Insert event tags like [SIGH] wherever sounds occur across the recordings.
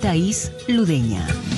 Thais Ludeña.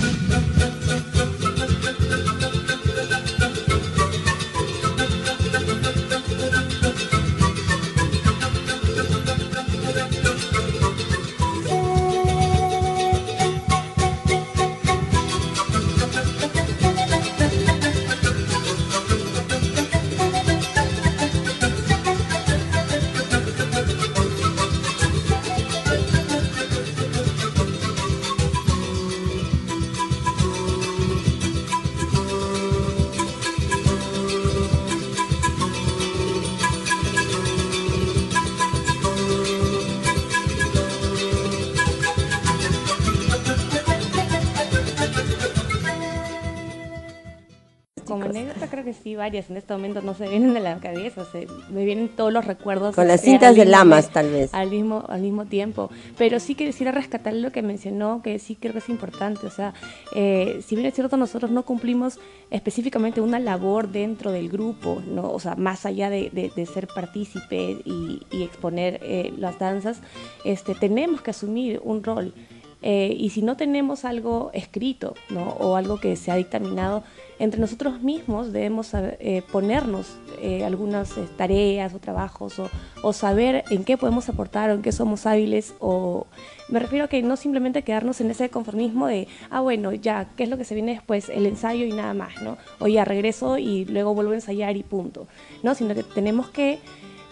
Varias en este momento no se vienen de la cabeza, se, me vienen todos los recuerdos. Con las cintas de lamas, tal vez. Al mismo, al mismo tiempo. Pero sí quisiera rescatar lo que mencionó, que sí creo que es importante. O sea, eh, si bien es cierto, nosotros no cumplimos específicamente una labor dentro del grupo, ¿no? O sea, más allá de, ser partícipe y, exponer eh, las danzas, este, tenemos que asumir un rol. Eh, y si no tenemos algo escrito ¿no? o algo que se ha dictaminado, entre nosotros mismos debemos eh, ponernos eh, algunas tareas o trabajos o, saber en qué podemos aportar o en qué somos hábiles o me refiero a que no simplemente quedarnos en ese conformismo de, ah bueno, ya, ¿qué es lo que se viene después? El ensayo y nada más, ¿no? O ya regreso y luego vuelvo a ensayar y punto, ¿no? Sino que tenemos que...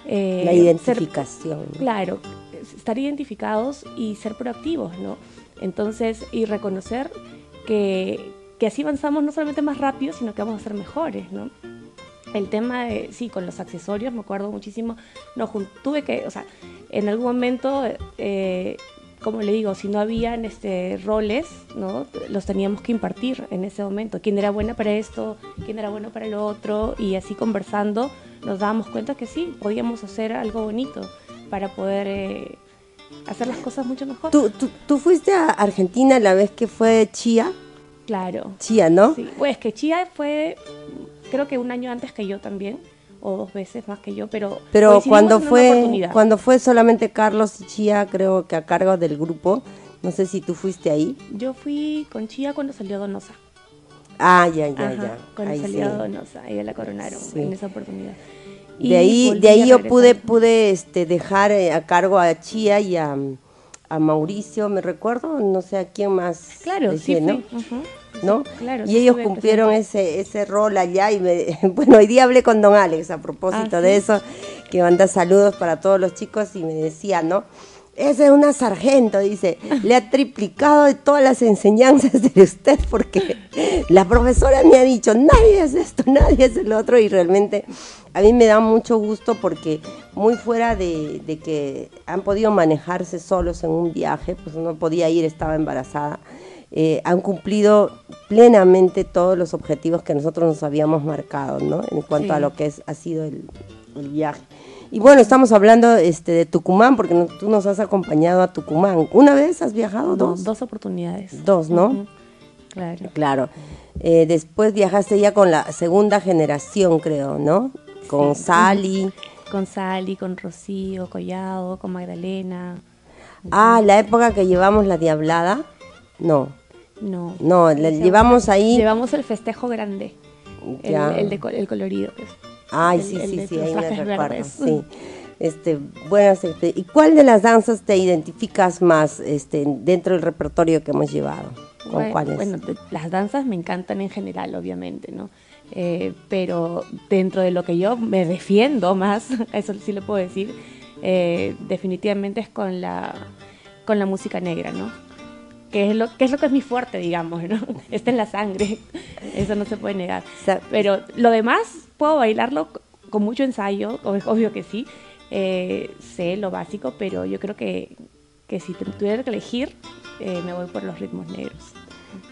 La identificación. claro, estar identificados y ser proactivos, ¿no? Entonces, y reconocer que, así avanzamos no solamente más rápido, sino que vamos a ser mejores, ¿no? El tema de, sí, con los accesorios, me acuerdo muchísimo, no, tuve que, o sea, en algún momento, eh, como le digo, si no habían este, roles, ¿no? Los teníamos que impartir en ese momento. ¿Quién era buena para esto? ¿Quién era bueno para lo otro? Y así conversando nos dábamos cuenta que sí, podíamos hacer algo bonito para poder... Eh, hacer las cosas mucho mejor. ¿Tú, tú, fuiste a Argentina la vez que fue Chía? Claro. Chía, ¿no? Sí, pues que Chía fue, creo que un año antes que yo también, o dos veces más que yo, pero... Pero cuando fue, cuando fue solamente Carlos y Chía, creo que a cargo del grupo, no sé si tú fuiste ahí. Yo fui con Chía cuando salió Donosa. Ah, ya, ya, ya. Cuando salió Donosa, ella la coronaron en esa oportunidad de ahí, de ahí yo pude, pude este, dejar eh, a cargo a Chía y a, Mauricio, me recuerdo, no sé a quién más. Claro, sí, ¿no? ¿no? Claro, y ellos cumplieron ese, ese rol allá y me, [LAUGHS] bueno, hoy día hablé con don Alex a propósito ah, de eso, que manda saludos para todos los chicos y me decía, ¿no? Esa es una sargento, dice, le ha triplicado de todas las enseñanzas de usted porque la profesora me ha dicho, nadie es esto, nadie es el otro y realmente a mí me da mucho gusto porque muy fuera de, que han podido manejarse solos en un viaje, pues no podía ir, estaba embarazada, eh, han cumplido plenamente todos los objetivos que nosotros nos habíamos marcado, ¿no? En cuanto a lo que es, ha sido el, viaje. Y bueno, estamos hablando este, de Tucumán, porque tú nos has acompañado a Tucumán. ¿Una vez has viajado? Dos. dos oportunidades. Dos, ¿no? Claro. Claro. Eh, después viajaste ya con la segunda generación, creo, ¿no? con Sally. Con Sally, con Rocío, Collado, con Magdalena. Ah, la época que llevamos la diablada. No. No. No, llevamos ahí. Llevamos el festejo grande. El, de, el colorido. Pues. Ay, sí, sí, sí, ahí me recuerdo. [LAUGHS] Sí. Este, bueno, este, ¿y cuál de las danzas te identificas más este, dentro del repertorio que hemos llevado? ¿Con cuáles? Bueno, las danzas me encantan en general, obviamente, ¿no? Eh, pero dentro de lo que yo me defiendo más, [LAUGHS] eso sí lo puedo decir, eh, definitivamente es con la, con la música negra, ¿no? Que es, lo, que es lo que es mi fuerte, digamos, ¿no? [LAUGHS] Está en la sangre, eso no se puede negar. Pero lo demás, puedo bailarlo con mucho ensayo, obvio que sí, eh, sé lo básico, pero yo creo que, que si tuviera que elegir, eh, me voy por los ritmos negros.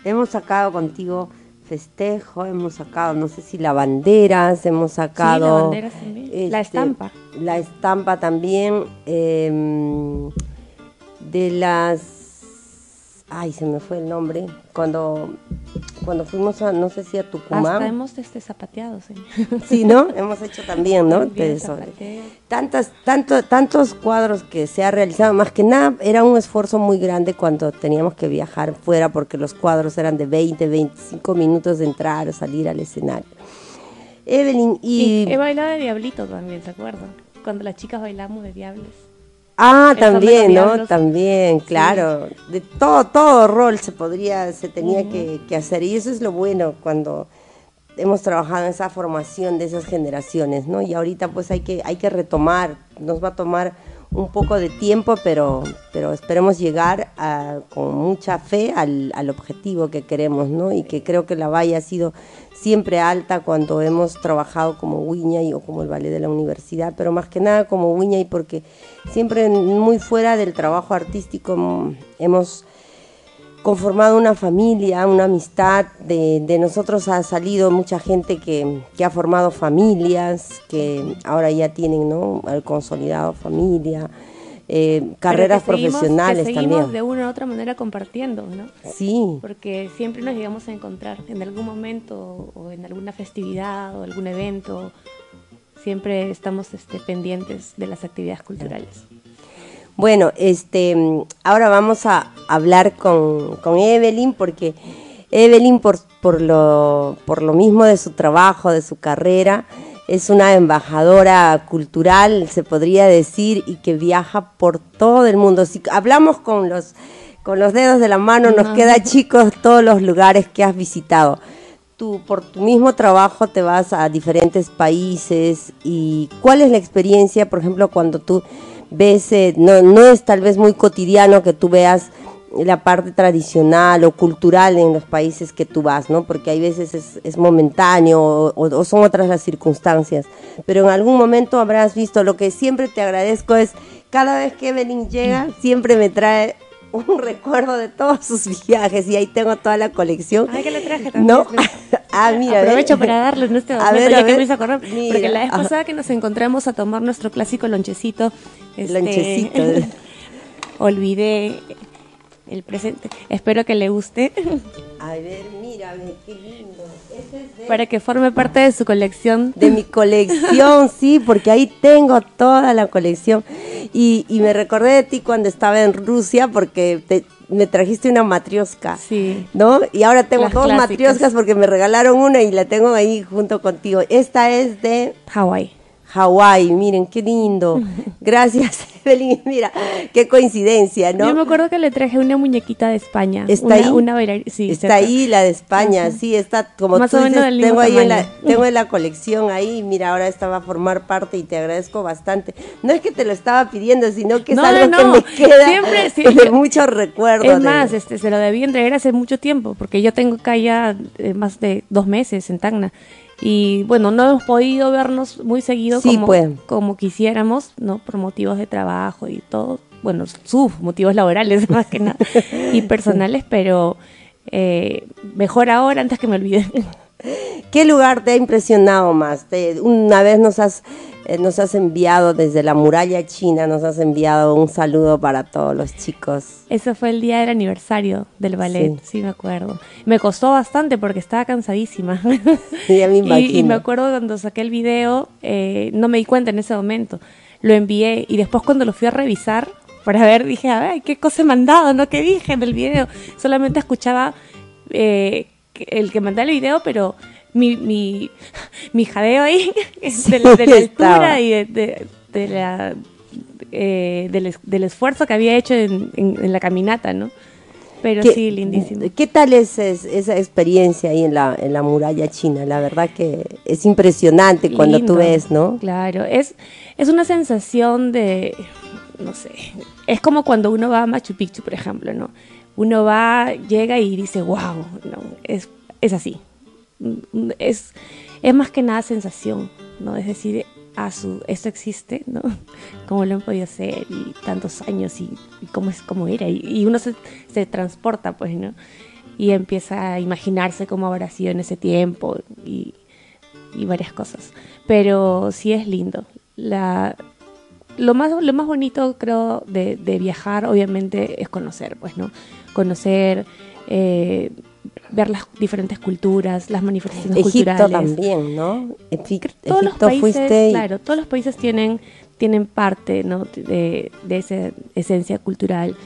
Hemos sacado contigo festejo, hemos sacado, no sé si la banderas, hemos sacado... la también. la este, estampa. La estampa también. Em, de las ay, se me fue el nombre, cuando, cuando fuimos a, no sé si a Tucumán. Hasta hemos este, zapateado, sí. Sí, ¿no? [LAUGHS] hemos hecho también, ¿no? Tantas, tanto, tantos cuadros que se ha realizado, más que nada, era un esfuerzo muy grande cuando teníamos que viajar fuera, porque los cuadros eran de 20, 25 minutos de entrar o salir al escenario. Evelyn y... he bailado de Diablito también, ¿se acuerdan? Cuando las chicas bailamos de Diables. Ah, también, ¿no? También, claro. De todo, todo rol se podría, se tenía que, que, hacer. Y eso es lo bueno cuando hemos trabajado en esa formación de esas generaciones, ¿no? Y ahorita pues hay que, hay que retomar, nos va a tomar un poco de tiempo, pero, pero esperemos llegar con mucha fe al, al, objetivo que queremos, ¿no? Y que creo que la valla ha sido siempre alta cuando hemos trabajado como y o como el ballet de la universidad, pero más que nada como y porque siempre muy fuera del trabajo artístico hemos conformado una familia, una amistad, de, nosotros ha salido mucha gente que, ha formado familias, que ahora ya tienen ¿no? consolidado familia, eh, carreras profesionales que seguimos también. de una u otra manera compartiendo, ¿no? Sí. Porque siempre nos llegamos a encontrar en algún momento o en alguna festividad o algún evento, siempre estamos este, pendientes de las actividades culturales. Bueno, este, ahora vamos a hablar con, Evelyn porque Evelyn por, por, lo, por lo mismo de su trabajo, de su carrera, es una embajadora cultural, se podría decir, y que viaja por todo el mundo. Si hablamos con los, con los dedos de la mano, nos queda chicos todos los lugares que has visitado. Tú por tu mismo trabajo te vas a diferentes países y ¿cuál es la experiencia, por ejemplo, cuando tú ves, eh, no, no es tal vez muy cotidiano que tú veas la parte tradicional o cultural en los países que tú vas, ¿no? Porque hay veces es, es momentáneo o, o, son otras las circunstancias. Pero en algún momento habrás visto, lo que siempre te agradezco es, cada vez que Evelyn llega, siempre me trae un recuerdo de todos sus viajes y ahí tengo toda la colección. Ay, que le traje también. No, [LAUGHS] ah, mira, aprovecho para darle en este momento, a ver, ya que me acordar, porque la vez pasada que nos encontramos a tomar nuestro clásico lonchecito, este, lonchecito, [LAUGHS] olvidé el presente. Espero que le guste. [LAUGHS] A ver, mírame, qué lindo. Para que forme parte de su colección. De mi colección, [LAUGHS] sí, porque ahí tengo toda la colección. Y, y me recordé de ti cuando estaba en Rusia porque me trajiste una matrioska. Sí. ¿No? Y ahora tengo dos matrioscas porque me regalaron una y la tengo ahí junto contigo. Esta es de Hawái. Hawái, miren, qué lindo. [LAUGHS] Gracias, Evelyn. [LAUGHS] Mira, qué coincidencia, ¿no? Yo me acuerdo que le traje una muñequita de España. ¿Está ahí? Una sí, está ahí la de España, sí, está como Más tú dices, tengo ahí en la, [LAUGHS] tengo en la colección ahí, mira, ahora esta va a formar parte y te agradezco bastante. No es que te lo estaba pidiendo, sino que es algo que me queda siempre, [LAUGHS] siempre. de muchos recuerdos. Es más, este, se lo debí entregar hace mucho tiempo, porque yo tengo acá ya eh, más de dos meses en Tacna y bueno, no hemos podido vernos muy seguido como, pues. como quisiéramos, ¿no? Por motivos de trabajo y todo, bueno, sus motivos laborales [LAUGHS] más que nada y personales, pero eh, mejor ahora antes que me olviden. ¿Qué lugar te ha impresionado más? una vez nos has, eh, nos has enviado desde la muralla china, nos has enviado un saludo para todos los chicos. Eso fue el día del aniversario del ballet, sí, me acuerdo. Me costó bastante porque estaba cansadísima. [LAUGHS] Sí, me y, y, me acuerdo cuando saqué el video, eh, no me di cuenta en ese momento. Lo envié y después cuando lo fui a revisar para ver, dije, a ver, ¿qué cosa he mandado? ¿No? ¿Qué dije en el video? Solamente escuchaba... Eh, el que mandaba el video, pero mi, mi, [LAUGHS] mi jadeo ahí [LAUGHS] de, la, altura y de, la, eh, del, esfuerzo que había hecho en, en, la caminata, ¿no? Pero sí, lindísimo. ¿Qué tal es, esa experiencia ahí en la, en la muralla china? La verdad que es impresionante cuando tú ves, ¿no? Claro, es, es una sensación de, no sé, es como cuando uno va a Machu Picchu, por ejemplo, ¿no? Uno va, llega y dice, wow, no, es, es así. Es, es más que nada sensación, ¿no? Es decir, a su, esto existe, ¿no? [LAUGHS] ¿Cómo lo han podido hacer? Y tantos años y, cómo es, cómo era. Y, uno se, se, transporta, pues, ¿no? Y empieza a imaginarse cómo habrá sido en ese tiempo y, y varias cosas. Pero sí es lindo. La, lo más, lo más bonito, creo, de, de viajar, obviamente, es conocer, pues, ¿no? Conocer, eh, ver las diferentes culturas, las manifestaciones Egipto culturales. también, ¿no? todos los países, claro, todos los países tienen, tienen parte ¿no? de, de esa esencia cultural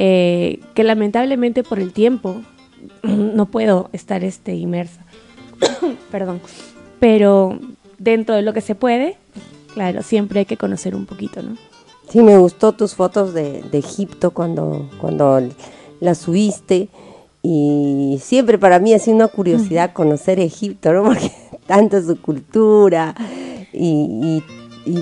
eh, que lamentablemente por el tiempo [CLEARS THROAT] no puedo estar este, inmersa. [COUGHS] Perdón. Pero dentro de lo que se puede, claro, siempre hay que conocer un poquito, ¿no? Sí, me gustó tus fotos de, de Egipto cuando, cuando las subiste y siempre para mí ha sido una curiosidad conocer Egipto, ¿no? [LAUGHS] Porque tanto su cultura y,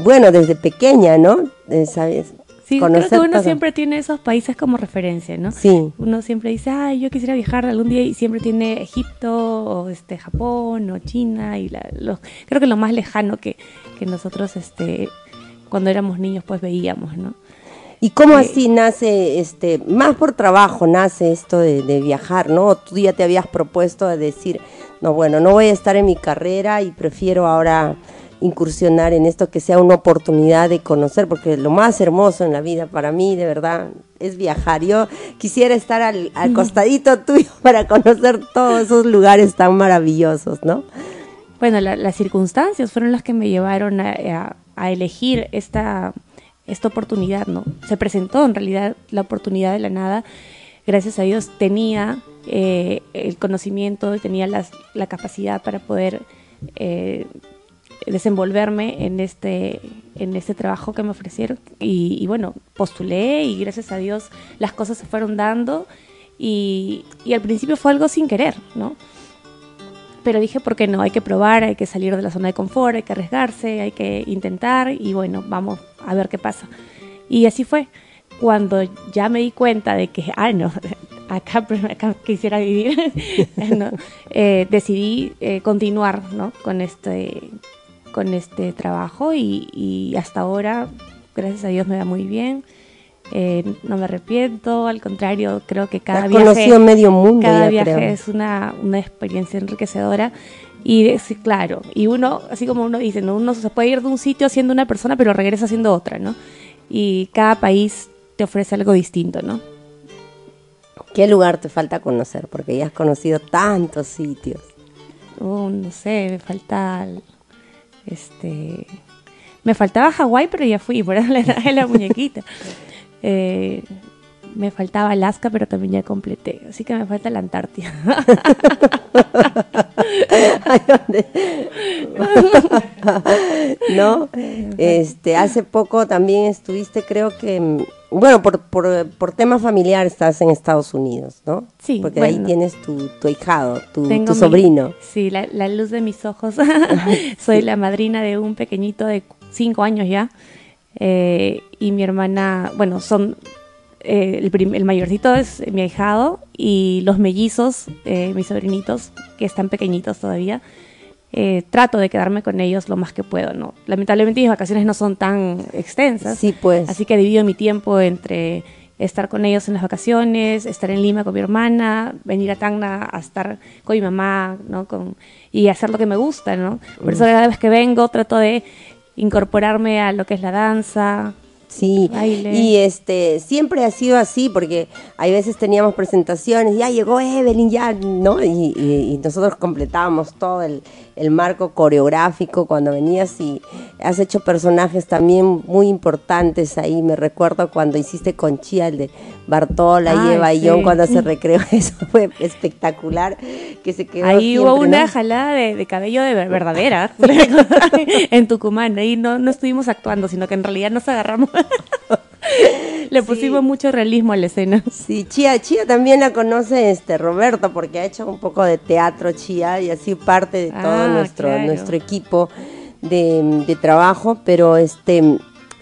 bueno, desde pequeña, ¿no? Eh, ¿Sabes? Sí, creo que uno siempre tiene esos países como referencia, ¿no? Sí. Uno siempre dice, ay, yo quisiera viajar algún día y siempre tiene Egipto o este Japón o China y la, creo que lo más lejano que, que nosotros este cuando éramos niños pues veíamos, ¿no? ¿Y cómo así nace, este, más por trabajo nace esto de, viajar, ¿no? Tú ya te habías propuesto de decir, no, bueno, no voy a estar en mi carrera y prefiero ahora incursionar en esto que sea una oportunidad de conocer, porque lo más hermoso en la vida para mí, de verdad, es viajar. Yo quisiera estar al, costadito tuyo [LAUGHS] para conocer todos esos lugares tan maravillosos, ¿no? Bueno, las circunstancias fueron las que me llevaron a elegir esta esta oportunidad, ¿no? Se presentó en realidad la oportunidad de la nada. Gracias a Dios tenía eh, el conocimiento, tenía la capacidad para poder eh, desenvolverme en este, en este trabajo que me ofrecieron. Y, bueno, postulé y gracias a Dios las cosas se fueron dando. Y, y al principio fue algo sin querer, ¿no? pero dije, ¿por qué no? Hay que probar, hay que salir de la zona de confort, hay que arriesgarse, hay que intentar y bueno, vamos a ver qué pasa. Y así fue. Cuando ya me di cuenta de que, ah, no, [LAUGHS] acá, quisiera vivir, [LAUGHS] eh, decidí eh, continuar ¿no? con, este, con este trabajo y, y hasta ahora, gracias a Dios, me va muy bien. Eh, no me arrepiento, al contrario, creo que cada viaje, medio mundo cada viaje es una, una, experiencia enriquecedora. Y claro, y uno, así como uno dice, ¿no? uno se puede ir de un sitio siendo una persona, pero regresa siendo otra, ¿no? Y cada país te ofrece algo distinto, ¿no? ¿Qué lugar te falta conocer? Porque ya has conocido tantos sitios. Oh, no sé, me falta este me faltaba Hawái, pero ya fui, por [LAUGHS] la, la muñequita. Eh, me faltaba Alaska, pero también ya completé. Así que me falta la Antártida. [LAUGHS] ¿No? Este, hace poco también estuviste, creo que, bueno, por, por, por tema familiar estás en Estados Unidos, ¿no? Sí. Porque ahí tienes tu, tu hijado, tu, tu sobrino. sí, la, la, luz de mis ojos. [LAUGHS] Soy la madrina de un pequeñito de cinco años ya. Eh, y mi hermana, bueno, son eh, el, el, mayorcito es mi ahijado y los mellizos, eh, mis sobrinitos, que están pequeñitos todavía, trato de quedarme con ellos lo más que puedo, ¿no? Lamentablemente mis vacaciones no son tan extensas. Sí, pues. Así que divido mi tiempo entre estar con ellos en las vacaciones, estar en Lima con mi hermana, venir a Tacna a estar con mi mamá, ¿no? Con, y hacer lo que me gusta, ¿no? Por eso cada vez que vengo trato de incorporarme a lo que es la danza. Sí, y este siempre ha sido así porque hay veces teníamos presentaciones, ya llegó Evelyn, ya, ¿no? y nosotros completábamos todo el, el marco coreográfico cuando venías y has hecho personajes también muy importantes ahí. Me recuerdo cuando hiciste con Chía el de Bartola y Eva y John cuando se recreó. [LAUGHS] Eso fue espectacular. Que se quedó ahí hubo una jalada de, cabello de verdadera [LAUGHS] en Tucumán. Ahí no, no estuvimos actuando, sino que en realidad nos agarramos. [LAUGHS] Le pusimos mucho realismo a la escena. Sí, Chía, Chía también la conoce este Roberto porque ha hecho un poco de teatro Chía y así parte de todo ah, nuestro, nuestro equipo de, trabajo, pero este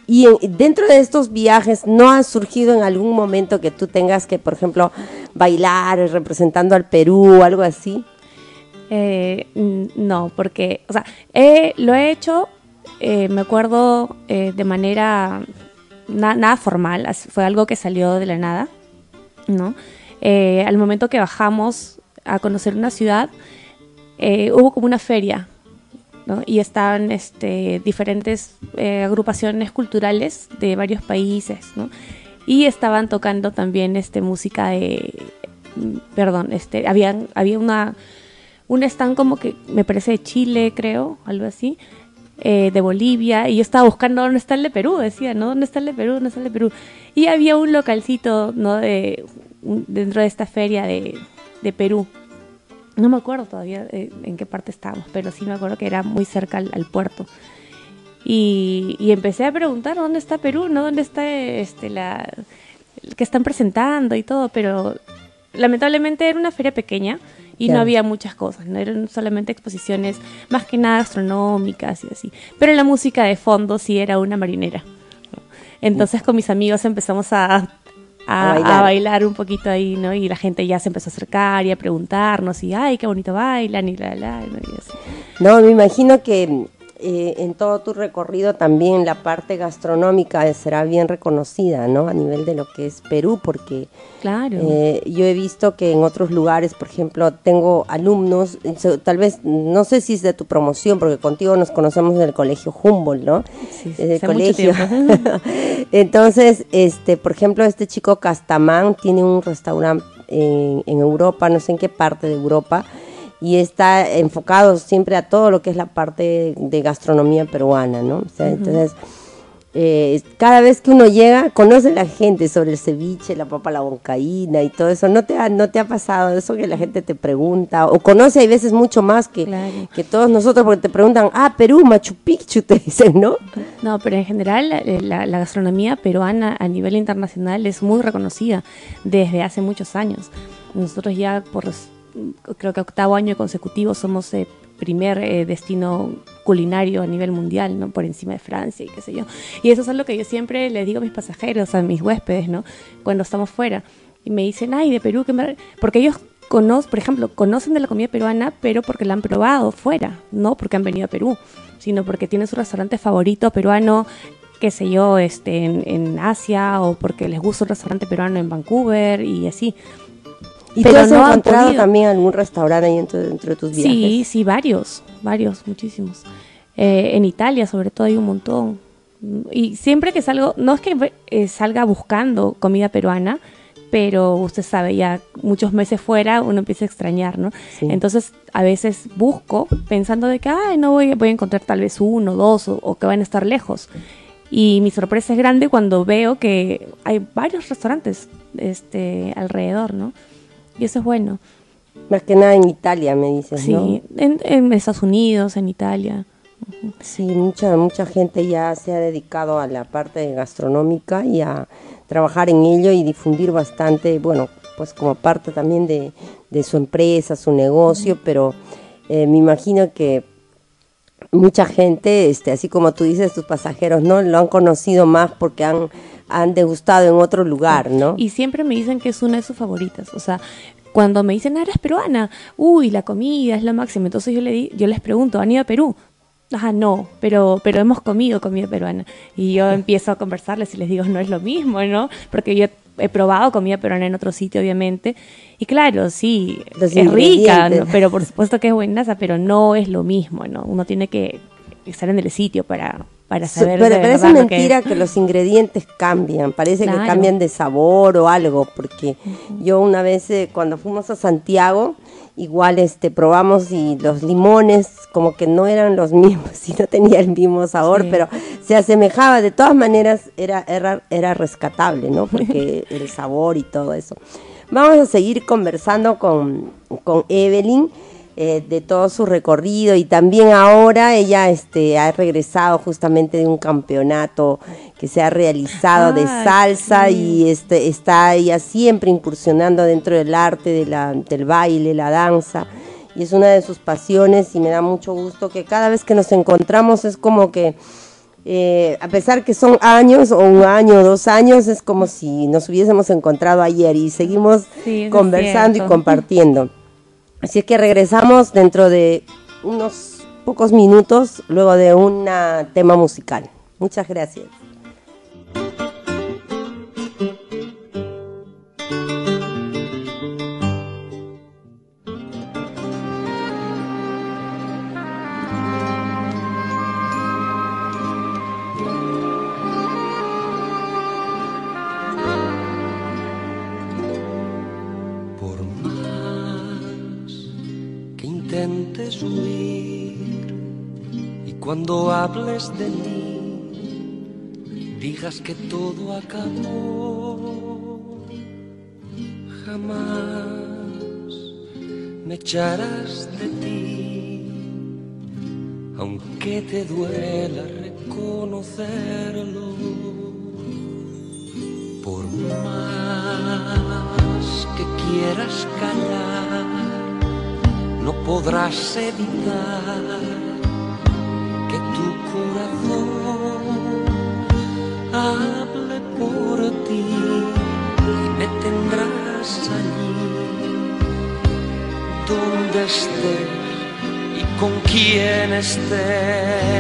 y dentro de estos viajes, ¿no ha surgido en algún momento que tú tengas que, por ejemplo, bailar representando al Perú o algo así? Eh, no, porque, o sea, lo he hecho eh, me acuerdo eh, de manera nada formal, fue algo que salió de la nada, ¿no? Eh, al momento que bajamos a conocer una ciudad, hubo como una feria, ¿no? Y estaban este, diferentes agrupaciones culturales de varios países, ¿no? Y estaban tocando también este, música de... Perdón, este, había, había una un stand como que me parece de Chile, creo, algo así, eh, de Bolivia, y yo estaba buscando dónde está el de Perú, decía, ¿no? ¿Dónde está el de Perú? ¿Dónde está el de Perú? Y había un localcito, ¿no? De, dentro de esta feria de, Perú. No me acuerdo todavía eh, en qué parte estábamos, pero sí me acuerdo que era muy cerca al, puerto. Y, y, empecé a preguntar dónde está Perú, ¿no? ¿Dónde está este, la que están presentando y todo? Pero lamentablemente era una feria pequeña y no había muchas cosas, no eran solamente exposiciones más que nada astronómicas y así. Pero la música de fondo sí era una marinera. Entonces con mis amigos empezamos a, a, bailar. un poquito ahí, ¿no? Y la gente ya se empezó a acercar y a preguntarnos y, ay, qué bonito bailan y la, la. Y así. No, me imagino que eh, en todo tu recorrido también la parte gastronómica será bien reconocida, ¿no? A nivel de lo que es Perú, porque claro. Eh, yo he visto que en otros lugares, por ejemplo, tengo alumnos, tal vez, no sé si es de tu promoción, porque contigo nos conocemos en el colegio Humboldt, ¿no? Sí, sí colegio. [LAUGHS] Entonces, este, por ejemplo, este chico Castamán tiene un restaurante en, en Europa, no sé en qué parte de Europa, y está enfocado siempre a todo lo que es la parte de gastronomía peruana, ¿no? O sea, entonces, eh, cada vez que uno llega, conoce a la gente sobre el ceviche, la papa la boncaína y todo eso. ¿No te, ha, ¿No te ha pasado eso que la gente te pregunta? O conoce hay veces mucho más que, que todos nosotros porque te preguntan, ah, Perú, Machu Picchu, [LAUGHS] te dicen, ¿no? No, pero en general la, la gastronomía peruana a nivel internacional es muy reconocida desde hace muchos años. Nosotros ya por creo que octavo año consecutivo somos el primer eh, destino culinario a nivel mundial, ¿no? Por encima de Francia y qué sé yo. Y eso es algo que yo siempre les digo a mis pasajeros, a mis huéspedes, ¿no? Cuando estamos fuera. Y me dicen, ay, de Perú, que porque ellos conocen, por ejemplo, conocen de la comida peruana, pero porque la han probado fuera, no porque han venido a Perú, sino porque tienen su restaurante favorito peruano qué sé yo, este, en, en Asia o porque les gusta un restaurante peruano en Vancouver y así. ¿Y Pero tú has no encontrado también algún restaurante ahí dentro, dentro, de tus viajes? Sí, sí, varios, varios, muchísimos. Eh, en Italia, sobre todo, hay un montón. Y siempre que salgo, no es que eh, salga buscando comida peruana, pero usted sabe, ya muchos meses fuera uno empieza a extrañar, ¿no? Entonces, a veces busco pensando de que, ay, no voy, voy a encontrar tal vez uno, dos, o, o que van a estar lejos. Y mi sorpresa es grande cuando veo que hay varios restaurantes este, alrededor, ¿no? Y eso es bueno. Más que nada en Italia, me dices, sí, en, Estados Unidos, en Italia. Sí, mucha, mucha gente ya se ha dedicado a la parte gastronómica y a trabajar en ello y difundir bastante, bueno, pues como parte también de, su empresa, su negocio, pero eh, me imagino que mucha gente, este, así como tú dices, tus pasajeros, ¿no? Lo han conocido más porque han han degustado en otro lugar, ¿no? Y siempre me dicen que es una de sus favoritas, o sea, cuando me dicen, ah, eres peruana, uy, la comida es lo máximo, entonces yo, le yo les pregunto, ¿han ido a Perú? Ajá, no, pero, pero hemos comido comida peruana. Y yo empiezo a conversarles y les digo, no es lo mismo, ¿no? Porque yo he probado comida peruana en otro sitio, obviamente. Y claro, sí, es rica, pero por supuesto que es buenaza, pero no es lo mismo, ¿no? Uno tiene que estar en el sitio para, para saber Pero parece mentira que... los ingredientes cambian, parece que cambian de sabor o algo, porque yo una vez eh, cuando fuimos a Santiago, igual este probamos y los limones como que no eran los [LAUGHS] mismos y no tenía el mismo sabor, pero se asemejaba, de todas maneras era, era, era rescatable, ¿no? Porque [LAUGHS] el sabor y todo eso. Vamos a seguir conversando con, con Evelyn. Eh, de todo su recorrido y también ahora ella este, ha regresado justamente de un campeonato que se ha realizado de salsa y este, está ella siempre incursionando dentro del arte, de la, del baile, la danza. Y es una de sus pasiones y me da mucho gusto que cada vez que nos encontramos es como que eh, a pesar que son años o un año o dos años, es como si nos hubiésemos encontrado ayer y seguimos conversando y compartiendo. Así es que regresamos dentro de unos pocos minutos luego de un tema musical. Muchas gracias. Hables de mí, digas que todo acabó. Jamás me echarás de ti, aunque te duela reconocerlo. Por más que quieras callar, no podrás evitar corazón hable por ti y me tendrás allí donde estés y con quien estés.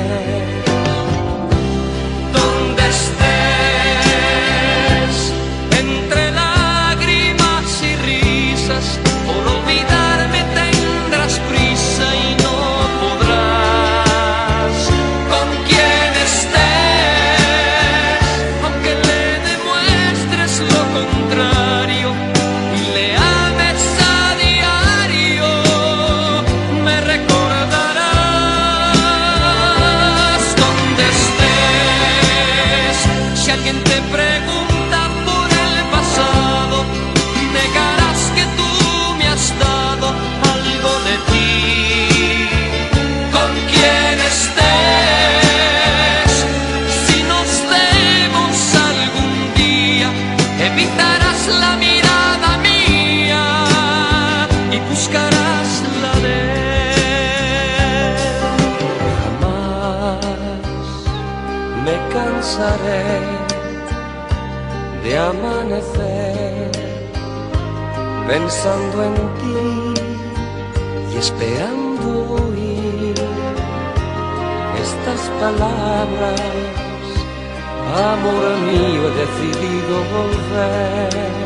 Pensando en ti y esperando oír estas palabras. Amor mío, he decidido volver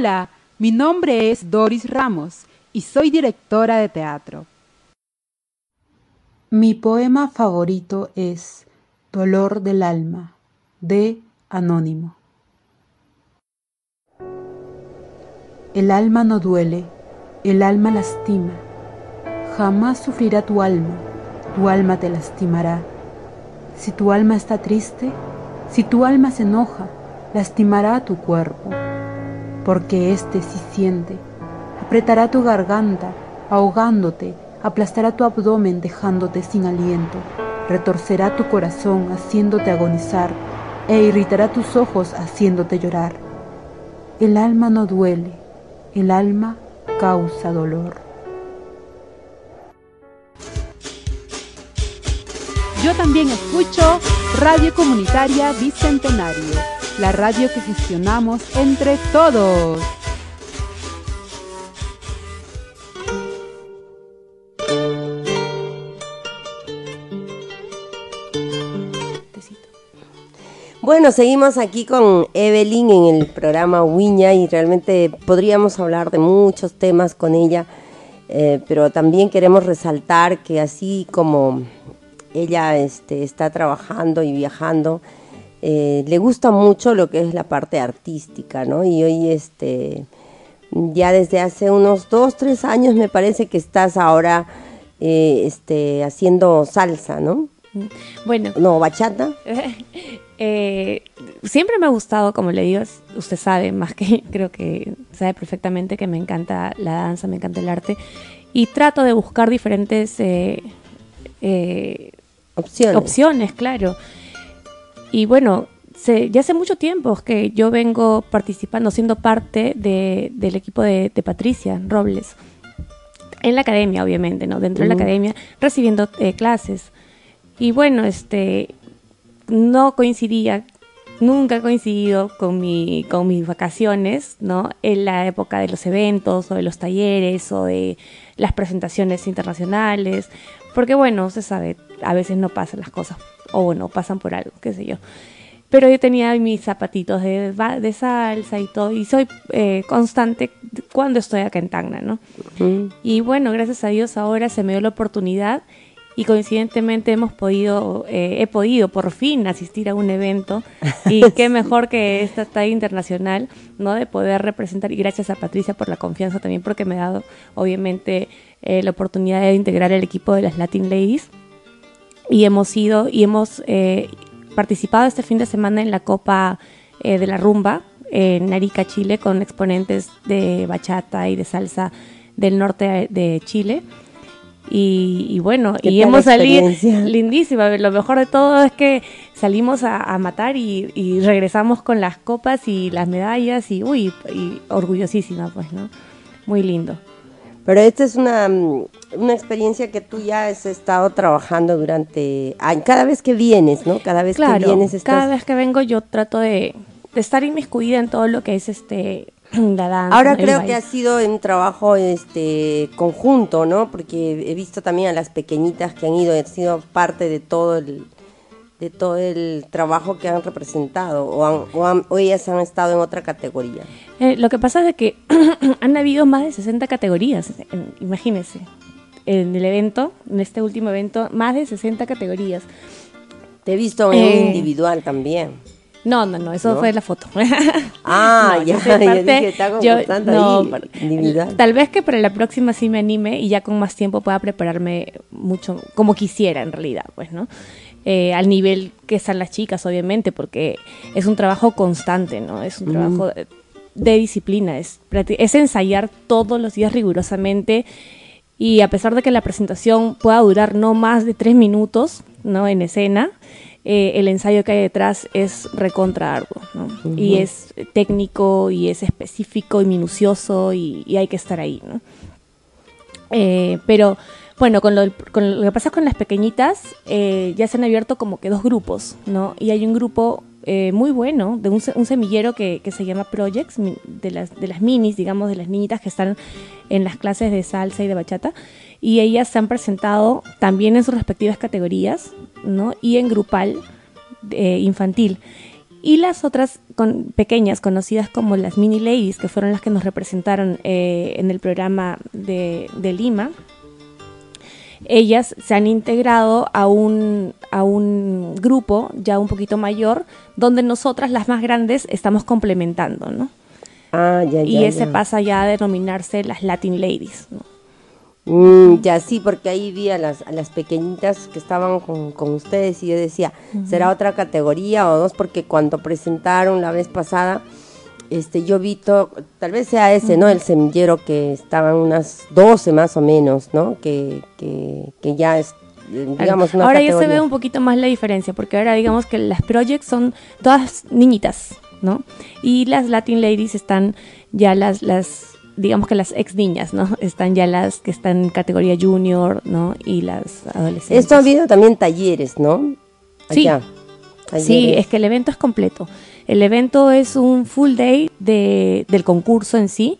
Hola, mi nombre es Doris Ramos y soy directora de teatro. Mi poema favorito es Dolor del alma, de Anónimo. El alma no duele, el alma lastima. Jamás sufrirá tu alma, tu alma te lastimará. Si tu alma está triste, si tu alma se enoja, lastimará tu cuerpo, porque éste sí siente, apretará tu garganta, ahogándote, aplastará tu abdomen dejándote sin aliento, retorcerá tu corazón haciéndote agonizar e irritará tus ojos haciéndote llorar. El alma no duele, el alma causa dolor. Yo también escucho Radio Comunitaria Bicentenario, la radio que gestionamos entre todos. Bueno, seguimos aquí con Evelyn en el programa Wiña y realmente podríamos hablar de muchos temas con ella, eh, pero también queremos resaltar que así como ella este, está trabajando y viajando, eh, le gusta mucho lo que es la parte artística, ¿no? Y hoy, este, ya desde hace unos dos, tres años me parece que estás ahora eh, este, haciendo salsa, ¿no? Bueno. No, bachata. [LAUGHS] Eh, siempre me ha gustado, como le digo, usted sabe, más que [LAUGHS] creo que sabe perfectamente que me encanta la danza, me encanta el arte, y trato de buscar diferentes eh, eh, opciones. opciones, claro. Y bueno, ya hace mucho tiempo que yo vengo participando, siendo parte del equipo de, Patricia Robles, en la academia, obviamente, ¿no? Dentro de la academia, recibiendo clases. Y bueno, este, no coincidía, nunca he coincidido con, mi, con mis vacaciones, ¿no? En la época de los eventos o de los talleres o de las presentaciones internacionales, porque bueno, se sabe, a veces no pasan las cosas, o bueno, pasan por algo, qué sé yo. Pero yo tenía mis zapatitos de, de salsa y todo, y soy eh, constante cuando estoy acá en Tacna, ¿no? Y bueno, gracias a Dios ahora se me dio la oportunidad y coincidentemente hemos podido, eh, he podido por fin asistir a un evento y [LAUGHS] qué mejor que esta talla internacional, ¿no? De poder representar y gracias a Patricia por la confianza también porque me ha dado obviamente eh, la oportunidad de integrar el equipo de las Latin Ladies y hemos ido y hemos eh, participado este fin de semana en la Copa de la Rumba en Arica, Chile, con exponentes de bachata y de salsa del norte de Chile y, bueno, y hemos salido lindísima. Lo mejor de todo es que salimos a, matar y, regresamos con las copas y las medallas y, uy, y orgullosísima, pues, ¿no? Muy lindo. Pero esta es una, una experiencia que tú ya has estado trabajando durante, cada vez que vienes, ¿no? Cada vez que vienes estás... cada vez que vengo yo trato de, de estar inmiscuida en todo lo que es este [CLEARS THROAT] Ahora creo que ha sido un trabajo este conjunto, ¿no? Porque he visto también a las pequeñitas que han ido, han sido parte de todo el de todo el trabajo que han representado o, ellas han estado en otra categoría. Eh, lo que pasa es que [CLEARS THROAT] han habido más de 60 categorías, imagínense, en el evento, en este último evento, más de 60 categorías. Te he visto en eh, individual también. No, no, no, eso fue la foto. [LAUGHS] Ah, ya, [LAUGHS] yo dije, ahí Tal vez que para la próxima sí me anime y ya con más tiempo pueda prepararme mucho, como quisiera en realidad, pues, ¿no? Eh, al nivel que están las chicas, obviamente, porque es un trabajo constante, ¿no? Es un trabajo de, disciplina, es, es ensayar todos los días rigurosamente y a pesar de que la presentación pueda durar no más de tres minutos, ¿no? En escena, eh, el ensayo que hay detrás es recontra arduo, ¿no? Y es técnico y es específico y minucioso y, hay que estar ahí, ¿no? Eh, pero bueno, con lo, que pasa con las pequeñitas, eh, ya se han abierto como que dos grupos, ¿no? Y hay un grupo muy bueno, de un, semillero que, que, se llama Projects, de las, de las minis, digamos, de las niñitas que están en las clases de salsa y de bachata y ellas se han presentado también en sus respectivas categorías, ¿no? Y en grupal eh, infantil. Y las otras con, pequeñas, conocidas como las mini ladies, que fueron las que nos representaron eh, en el programa de, Lima, ellas se han integrado a un, a un grupo ya un poquito mayor, donde nosotras, las más grandes, estamos complementando, ¿no? Ah, ya, ya, y ese pasa ya a denominarse las Latin Ladies, ¿no? Mm, ya sí, porque ahí vi a las, a las pequeñitas que estaban con, con ustedes y yo decía, ¿será otra categoría o dos? Porque cuando presentaron la vez pasada, este, yo vi todo, tal vez sea ese, ¿no? El semillero que estaban unas 12 más o menos, ¿no? Que, que, que ya es, digamos, una Ahora ya se ve un poquito más la diferencia, porque ahora digamos que las projects son todas niñitas, ¿no? Y las Latin Ladies están ya las, las digamos que las ex niñas, ¿no? Están ya las que están en categoría junior, ¿no? Y las adolescentes. Esto ha habido también talleres, ¿no? Sí. Sí, es que el evento es completo. El evento es un full day de, del concurso en sí.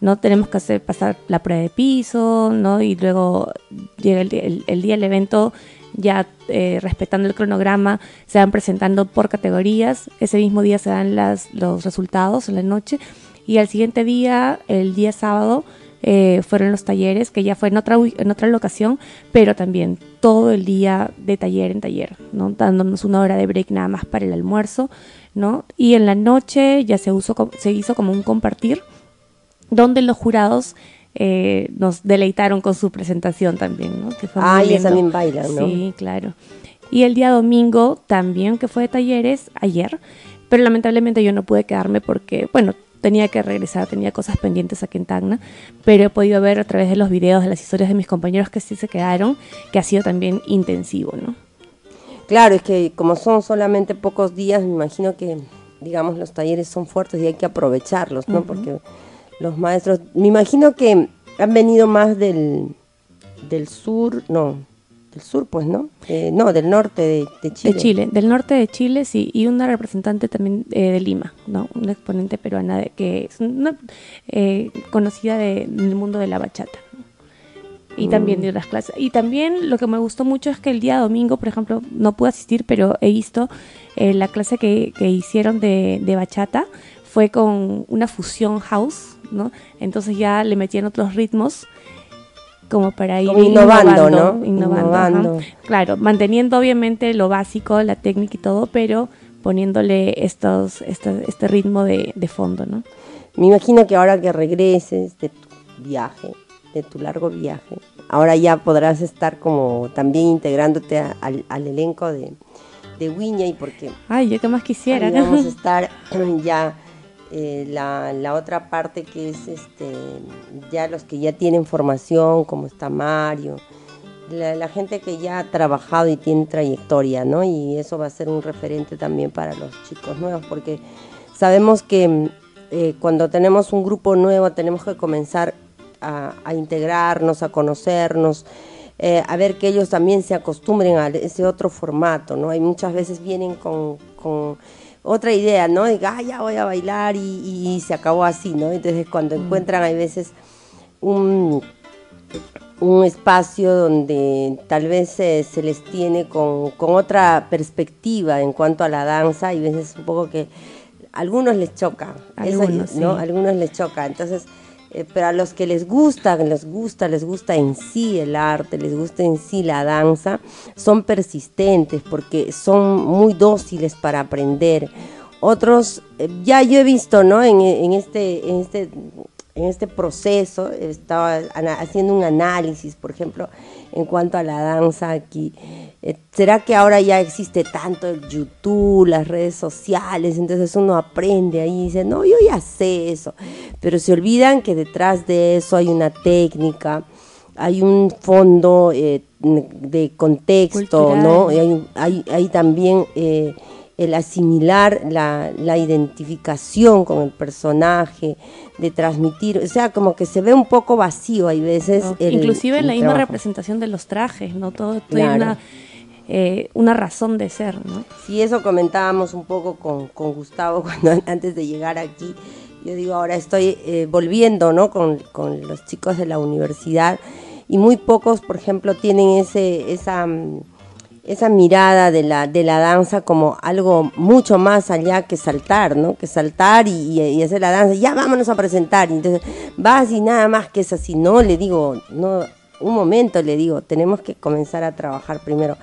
No tenemos que hacer pasar la prueba de piso, ¿no? Y luego llega el, el, día del evento, ya eh, respetando el cronograma, se van presentando por categorías. Ese mismo día se dan las, los resultados en la noche y al siguiente día, el día sábado, eh, fueron los talleres, que ya fue en otra, en otra locación, pero también todo el día de taller en taller, ¿no? dándonos una hora de break nada más para el almuerzo, ¿no? Y en la noche ya se, usó, se hizo como un compartir, donde los jurados eh, nos deleitaron con su presentación también, ¿no? Que ah, y también bailan, ¿no? Sí, claro. Y el día domingo también, que fue de talleres, ayer, pero lamentablemente yo no pude quedarme porque, bueno, tenía que regresar, tenía cosas pendientes aquí en Tacna, pero he podido ver a través de los videos, de las historias de mis compañeros que sí se quedaron, que ha sido también intensivo, ¿no? Claro, es que como son solamente pocos días, me imagino que, digamos, los talleres son fuertes y hay que aprovecharlos, ¿no? Porque los maestros, me imagino que han venido más del, del sur, no, del sur, pues, ¿no? Eh, no, del norte de, Chile. De Chile, del norte de Chile, sí, y una representante también eh, de Lima, ¿no? Una exponente peruana que es una, eh, conocida de, en el mundo de la bachata. Y también de otras clases. Y también lo que me gustó mucho es que el día domingo, por ejemplo, no pude asistir, pero he visto la clase que, que hicieron de, de bachata, fue con una fusión house, ¿no? Entonces ya le metían otros ritmos como para ir innovando, ¿no? Innovando. Claro, manteniendo obviamente lo básico, la técnica y todo, pero poniéndole estos, este, este ritmo de, fondo, ¿no? Me imagino que ahora que regreses de tu viaje, de tu largo viaje, ahora ya podrás estar como también integrándote al, al, elenco de, de Wiña y porque... Ay, yo que más quisiera. Vamos a estar [CLEARS THROAT] ya eh, la, la, otra parte que es este, ya los que ya tienen formación, como está Mario, la, gente que ya ha trabajado y tiene trayectoria, ¿no? Y eso va a ser un referente también para los chicos nuevos, porque sabemos que eh, cuando tenemos un grupo nuevo tenemos que comenzar a, integrarnos, a conocernos. Eh, a ver que ellos también se acostumbren a ese otro formato, ¿no? Hay muchas veces vienen con, con otra idea, ¿no? De ah, ya voy a bailar y, se acabó así, ¿no? Entonces cuando mm. encuentran hay veces un, un espacio donde tal vez se, les tiene con, otra perspectiva en cuanto a la danza y veces un poco que algunos les choca, algunos, ¿no? algunos les choca, entonces eh, pero a los que les gusta, les gusta, les gusta en sí el arte, les gusta en sí la danza, son persistentes porque son muy dóciles para aprender. Otros, eh, ya yo he visto, ¿no? En, en, este, en este en este proceso, estaba haciendo un análisis, por ejemplo, en cuanto a la danza aquí. Eh, ¿Será que ahora ya existe tanto el YouTube, las redes sociales? Entonces uno aprende ahí y dice, no, yo ya sé eso. Pero se olvidan que detrás de eso hay una técnica, hay un fondo eh, de contexto, ¿no? hay, hay, hay también... Eh, el asimilar la, la, identificación con el personaje, de transmitir, o sea, como que se ve un poco vacío hay veces. Inclusive en la misma representación de los trajes, ¿no? Todo tiene una, eh, una razón de ser, ¿no? Sí, eso comentábamos un poco con, con Gustavo [LAUGHS] cuando antes de llegar aquí. Yo digo, ahora estoy eh, volviendo, ¿no? Con, con, los chicos de la universidad y muy pocos, por ejemplo, tienen ese, esa... Mm, esa mirada de la, de la danza como algo mucho más allá que saltar, ¿no? Que saltar y, hacer la danza, ya vámonos a presentar. entonces vas y nada más que es así. No, le digo, no, un momento le digo, tenemos que comenzar a trabajar primero.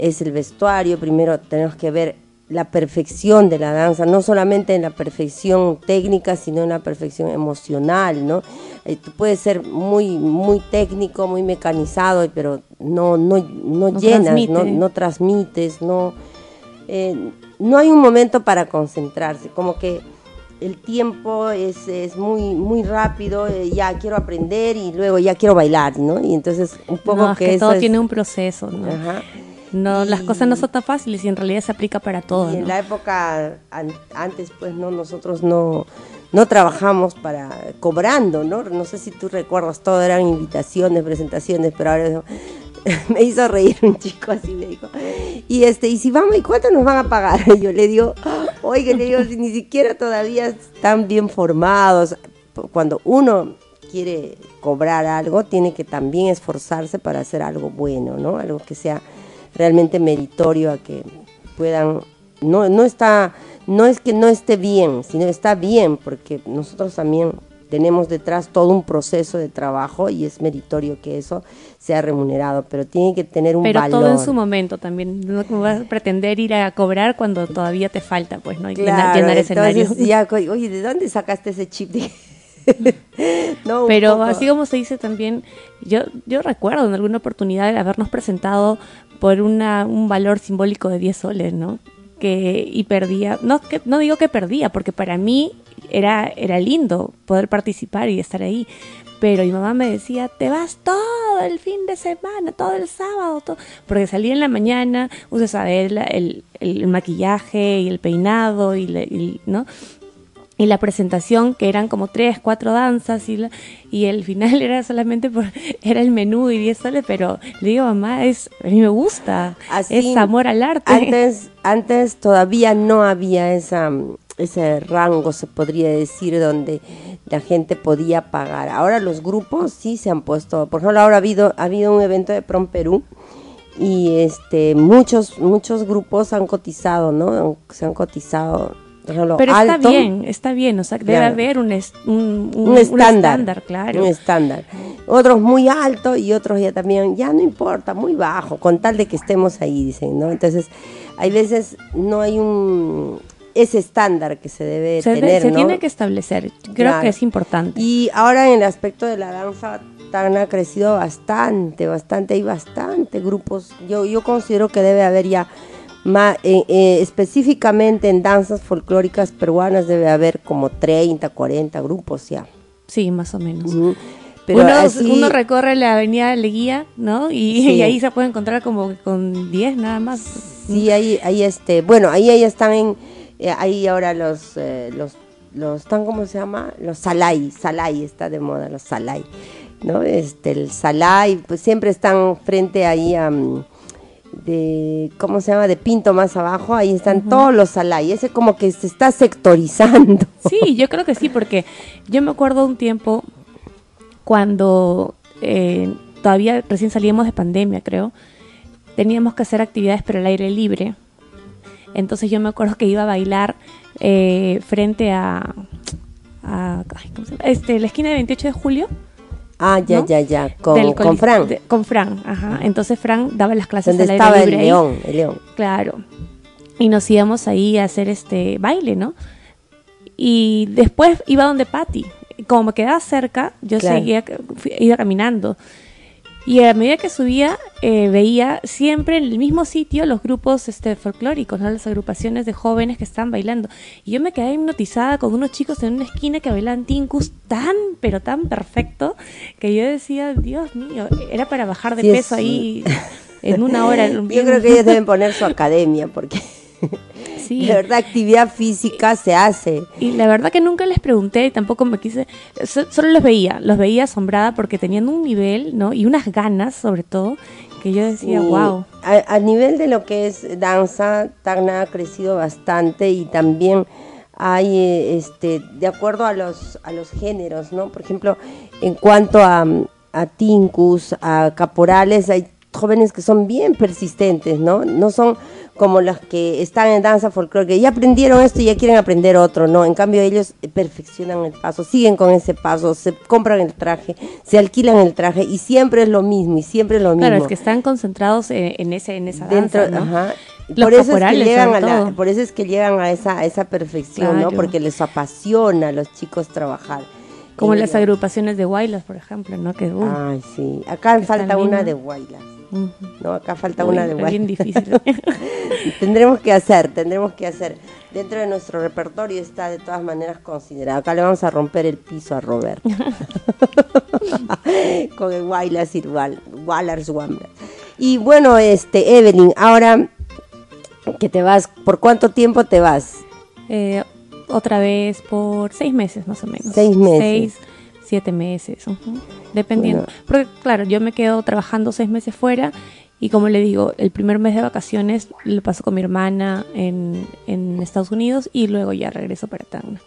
Es el vestuario, primero tenemos que ver la perfección de la danza, no solamente en la perfección técnica, sino en la perfección emocional, ¿no? Eh, tú puedes ser muy, muy técnico, muy mecanizado, pero no, no, no, llenas, no, no, transmites, no, eh, no hay un momento para concentrarse, como que el tiempo es, es muy, muy rápido, eh, ya quiero aprender y luego ya quiero bailar, ¿no? Y entonces un poco que, todo tiene un proceso, ¿no? Ajá. No, las cosas no son tan fáciles y en realidad se aplica para todo. Y en la época antes, pues no, nosotros no, no trabajamos para cobrando, ¿no? No sé si tú recuerdas, todo eran invitaciones, presentaciones, pero ahora [LAUGHS] me hizo reír un chico así, me dijo, y este, y si vamos, ¿y cuánto nos van a pagar? [LAUGHS] Y yo le digo, oiga, le digo, ni siquiera todavía están bien formados. Cuando uno quiere cobrar algo, tiene que también esforzarse para hacer algo bueno, ¿no? Algo que sea realmente meritorio a que puedan, no, no está, no es que no esté bien, sino está bien, porque nosotros también tenemos detrás todo un proceso de trabajo y es meritorio que eso sea remunerado, pero tiene que tener un pero valor. Pero todo en su momento también, no vas a pretender ir a cobrar cuando todavía te falta, pues, ¿no? llenar, llenar escenario. Ya, oye, ¿de dónde sacaste ese chip de pero así como se dice también, yo, yo recuerdo en alguna oportunidad habernos presentado por una, un valor simbólico de 10 soles, ¿no? Que, y perdía, no, que, no digo que perdía, porque para mí era, era lindo poder participar y estar ahí, pero mi mamá me decía, te vas todo el fin de semana, todo el sábado, todo, porque salía en la mañana, usas a ver el, el, maquillaje y el peinado y, y ¿no? Y la presentación que eran como tres, cuatro danzas y, y el final [LAUGHS] era solamente por, era el menú y diez soles, pero le digo, mamá, es, a mí me gusta, es amor al arte. Antes, antes todavía no había esa, ese rango, se podría decir, donde la gente podía pagar. Ahora los grupos sí se han puesto, por ejemplo, ahora ha habido, ha habido un evento de Prom Perú y este muchos muchos grupos han cotizado, ¿no? Se han cotizado pero está bien, está bien, o sea, debe haber un, un, estándar, claro. Un estándar. Otros muy alto y otros ya también, ya no importa, muy bajo, con tal de que estemos ahí, dicen, ¿no? Entonces, hay veces no hay un ese estándar que se debe tener, Se tiene que establecer, creo que es importante. Y ahora en el aspecto de la danza tan ha crecido bastante, bastante, hay bastante grupos. Yo, yo considero que debe haber ya eh, eh, específicamente en danzas folclóricas peruanas debe haber como 30, 40 grupos ya. Sí, más o menos. Pero uno, recorre la avenida Leguía, ¿no? Y, ahí se puede encontrar como con 10 nada más. Sí, ahí, ahí este, bueno, ahí, ahí están en, eh, ahí ahora los, los, los, están, ¿cómo se llama? Los salai, salai está de moda, los salai, ¿no? Este, el salai, pues siempre están frente ahí a... Mm, de, ¿cómo se llama? De Pinto más abajo, ahí están todos los salay, ese como que se está sectorizando. Sí, yo creo que sí, porque yo me acuerdo un tiempo cuando eh, todavía recién salíamos de pandemia, creo, teníamos que hacer actividades pero al aire libre. Entonces yo me acuerdo que iba a bailar eh, frente a, a Este, la esquina de 28 de julio Ah, ya, ya, ya, con, con Fran. con Fran, ajá. Entonces Fran daba las clases ¿Dónde estaba el león, el león. Claro. Y nos íbamos ahí a hacer este baile, ¿no? Y después iba donde Patty. Como me quedaba cerca, yo seguía, iba caminando. Y a medida que subía, eh, veía siempre en el mismo sitio los grupos este, folclóricos, las agrupaciones de jóvenes que estaban bailando. Y yo me quedé hipnotizada con unos chicos en una esquina que bailaban tincus tan, pero tan perfecto, que yo decía, Dios mío, era para bajar de peso ahí en una hora. [LAUGHS] yo creo que ellos deben [LAUGHS] poner su academia, porque... [LAUGHS] Sí. De verdad, actividad física se hace. Y la verdad que nunca les pregunté y tampoco me quise, solo los veía, los veía asombrada porque tenían un nivel, ¿no? Y unas ganas, sobre todo, que yo decía, wow. A, nivel de lo que es danza, Tacna ha crecido bastante y también hay, eh, este, de acuerdo a los, a los géneros, ¿no? Por ejemplo, en cuanto a, a tincus, a caporales, hay jóvenes que son bien persistentes, ¿no? No son como los que están en danza folclórica, ya aprendieron esto y ya quieren aprender otro, no, en cambio ellos perfeccionan el paso, siguen con ese paso, se compran el traje, se alquilan el traje y siempre es lo mismo y siempre es lo mismo. Claro, es que están concentrados en, ese en esa Dentro, danza, ajá. por eso, es que llegan a por eso es que llegan a esa, esa perfección, ¿no? Porque les apasiona a los chicos trabajar. Como las agrupaciones de Wailas, por ejemplo, ¿no? Que, uh, Ay, sí. Acá falta una de Wailas. No, acá falta una de Wailas. bien difícil. [LAUGHS] tendremos que hacer, tendremos que hacer. Dentro de nuestro repertorio está de todas maneras considerado. Acá le vamos a romper el piso a Robert. [LAUGHS] Con el Wailas y Wallers Y bueno, este, Evelyn, ahora que te vas, ¿por cuánto tiempo te vas? Eh, otra vez por seis meses más o menos. Seis meses. Seis, siete meses, dependiendo. Porque claro, yo me quedo trabajando seis meses fuera y como le digo, el primer mes de vacaciones lo paso con mi hermana en, en Estados Unidos y luego ya regreso para Tacna.